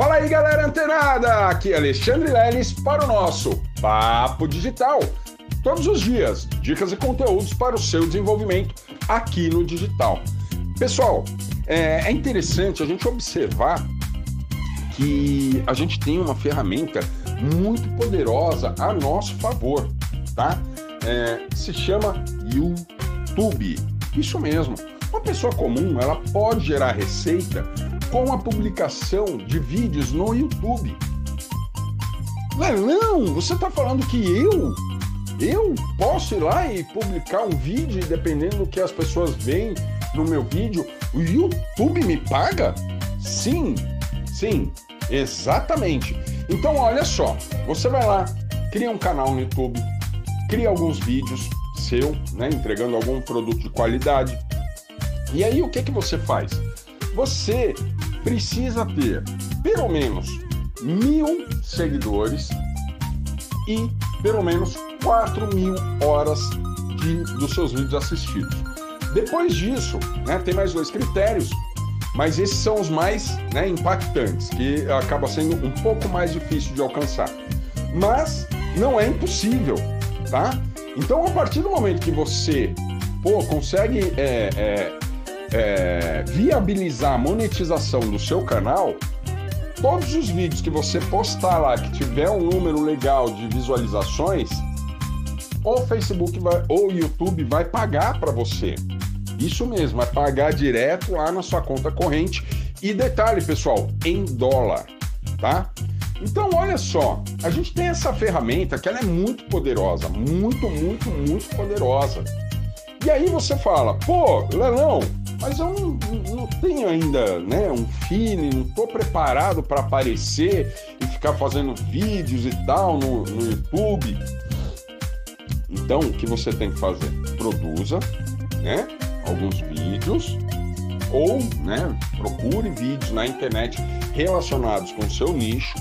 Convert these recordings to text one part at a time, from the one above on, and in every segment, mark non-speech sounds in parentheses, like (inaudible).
Fala aí, galera antenada! Aqui é Alexandre Leles para o nosso Papo Digital. Todos os dias, dicas e conteúdos para o seu desenvolvimento aqui no digital. Pessoal, é, é interessante a gente observar que a gente tem uma ferramenta muito poderosa a nosso favor, tá? É, se chama YouTube. Isso mesmo. Uma pessoa comum, ela pode gerar receita com a publicação de vídeos no YouTube. Não, você está falando que eu, eu posso ir lá e publicar um vídeo, dependendo do que as pessoas veem no meu vídeo, o YouTube me paga? Sim, sim, exatamente. Então, olha só, você vai lá, cria um canal no YouTube, cria alguns vídeos seu, né, entregando algum produto de qualidade. E aí, o que que você faz? Você precisa ter pelo menos mil seguidores e pelo menos 4 mil horas de, dos seus vídeos assistidos. Depois disso, né, tem mais dois critérios, mas esses são os mais né, impactantes, que acaba sendo um pouco mais difícil de alcançar. Mas não é impossível, tá? Então, a partir do momento que você pô, consegue é, é, é, viabilizar a monetização do seu canal, todos os vídeos que você postar lá que tiver um número legal de visualizações, o Facebook vai, ou o YouTube vai pagar para você. Isso mesmo, vai pagar direto lá na sua conta corrente. E detalhe, pessoal, em dólar, tá? Então, olha só, a gente tem essa ferramenta que ela é muito poderosa, muito, muito, muito poderosa. E aí você fala, pô, Lelão, mas eu não, não tenho ainda né, um feeling, não estou preparado para aparecer e ficar fazendo vídeos e tal no, no YouTube. Então, o que você tem que fazer? Produza né, alguns vídeos ou né, procure vídeos na internet relacionados com o seu nicho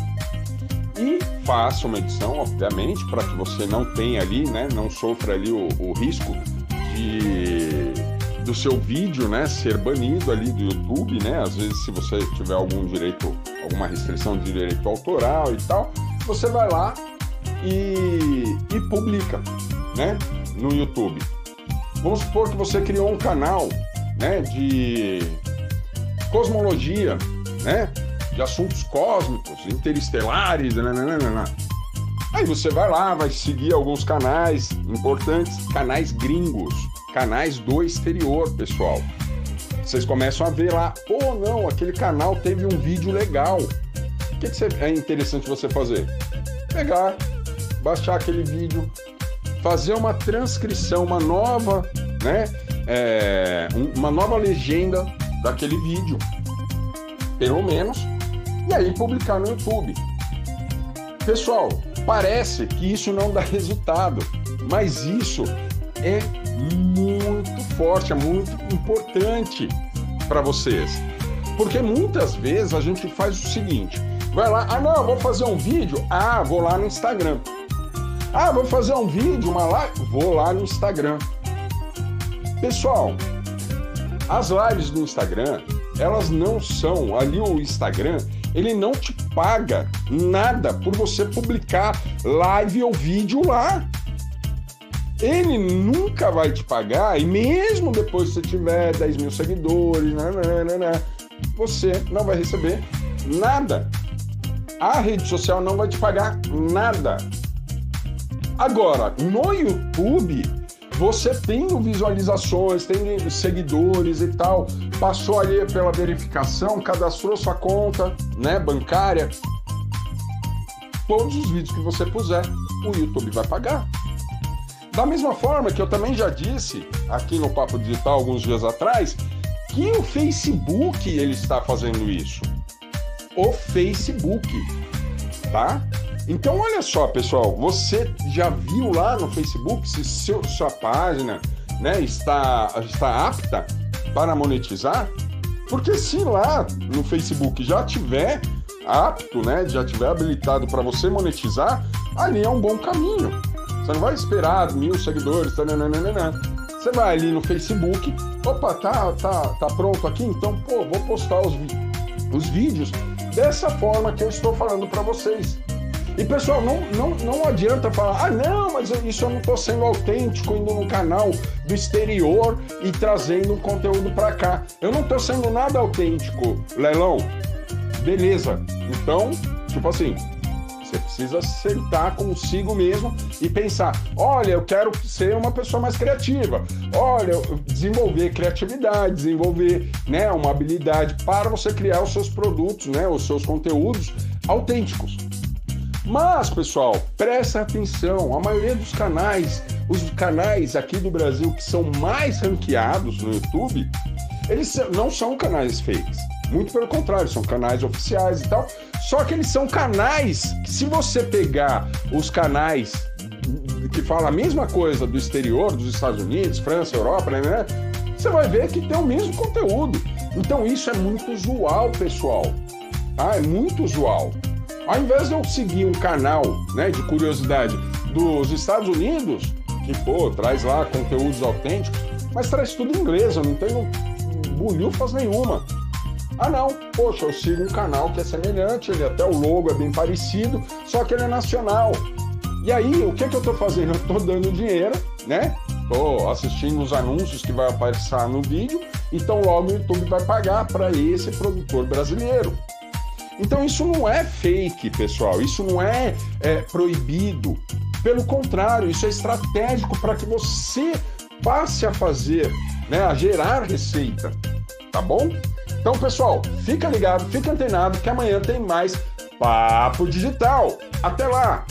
e faça uma edição, obviamente, para que você não tenha ali, né, não sofra ali o, o risco de do seu vídeo, né, ser banido ali do YouTube, né? Às vezes, se você tiver algum direito, alguma restrição de direito autoral e tal, você vai lá e, e publica, né, no YouTube. Vamos supor que você criou um canal, né, de cosmologia, né, de assuntos cósmicos, interestelares, nananana. Aí você vai lá, vai seguir alguns canais importantes, canais gringos, canais do exterior, pessoal. Vocês começam a ver lá, oh, não, aquele canal teve um vídeo legal. O que, que é interessante você fazer? Pegar, baixar aquele vídeo, fazer uma transcrição, uma nova, né? É, uma nova legenda daquele vídeo, pelo menos, e aí publicar no YouTube. Pessoal, parece que isso não dá (laughs) resultado, mas isso é muito forte, é muito importante para vocês. Porque muitas vezes a gente faz o seguinte: vai lá, ah, não, vou fazer um vídeo, ah, vou lá no Instagram. Ah, vou fazer um vídeo, uma live, vou lá no Instagram. Pessoal, as lives do Instagram, elas não são, ali o Instagram, ele não te paga nada por você publicar live ou vídeo lá ele nunca vai te pagar, e mesmo depois que você tiver 10 mil seguidores, nananana, você não vai receber nada. A rede social não vai te pagar nada. Agora, no YouTube, você tem visualizações, tem seguidores e tal, passou ali pela verificação, cadastrou sua conta né, bancária. Todos os vídeos que você puser, o YouTube vai pagar. Da mesma forma que eu também já disse aqui no Papo Digital alguns dias atrás, que o Facebook ele está fazendo isso. O Facebook, tá? Então olha só, pessoal, você já viu lá no Facebook se seu, sua página, né, está está apta para monetizar? Porque se lá no Facebook já tiver apto, né, já tiver habilitado para você monetizar, ali é um bom caminho. Você não vai esperar mil seguidores, nananana. Você vai ali no Facebook, opa, tá, tá, tá pronto aqui, então, pô, vou postar os, os vídeos dessa forma que eu estou falando para vocês. E pessoal, não, não, não adianta falar, ah não, mas isso eu não estou sendo autêntico indo no canal do exterior e trazendo um conteúdo para cá. Eu não estou sendo nada autêntico, Leilão. Beleza. Então, tipo assim, precisa sentar consigo mesmo e pensar: olha, eu quero ser uma pessoa mais criativa. Olha, desenvolver criatividade, desenvolver né, uma habilidade para você criar os seus produtos, né, os seus conteúdos autênticos. Mas, pessoal, presta atenção, a maioria dos canais, os canais aqui do Brasil que são mais ranqueados no YouTube, eles não são canais fakes. Muito pelo contrário, são canais oficiais e tal. Só que eles são canais que, se você pegar os canais que falam a mesma coisa do exterior, dos Estados Unidos, França, Europa, né, né? Você vai ver que tem o mesmo conteúdo. Então isso é muito usual, pessoal. Tá? É muito usual. Ao invés de eu seguir um canal né, de curiosidade dos Estados Unidos, que pô, traz lá conteúdos autênticos, mas traz tudo em inglês, eu não tenho bolhufas nenhuma. Ah não, poxa, eu sigo um canal que é semelhante, ele até o logo é bem parecido, só que ele é nacional. E aí, o que, que eu estou fazendo? Eu estou dando dinheiro, né? Estou assistindo os anúncios que vai aparecer no vídeo, então logo o YouTube vai pagar para esse produtor brasileiro. Então isso não é fake, pessoal. Isso não é, é proibido. Pelo contrário, isso é estratégico para que você passe a fazer, né, a gerar receita, tá bom? Então, pessoal, fica ligado, fica antenado que amanhã tem mais Papo Digital. Até lá!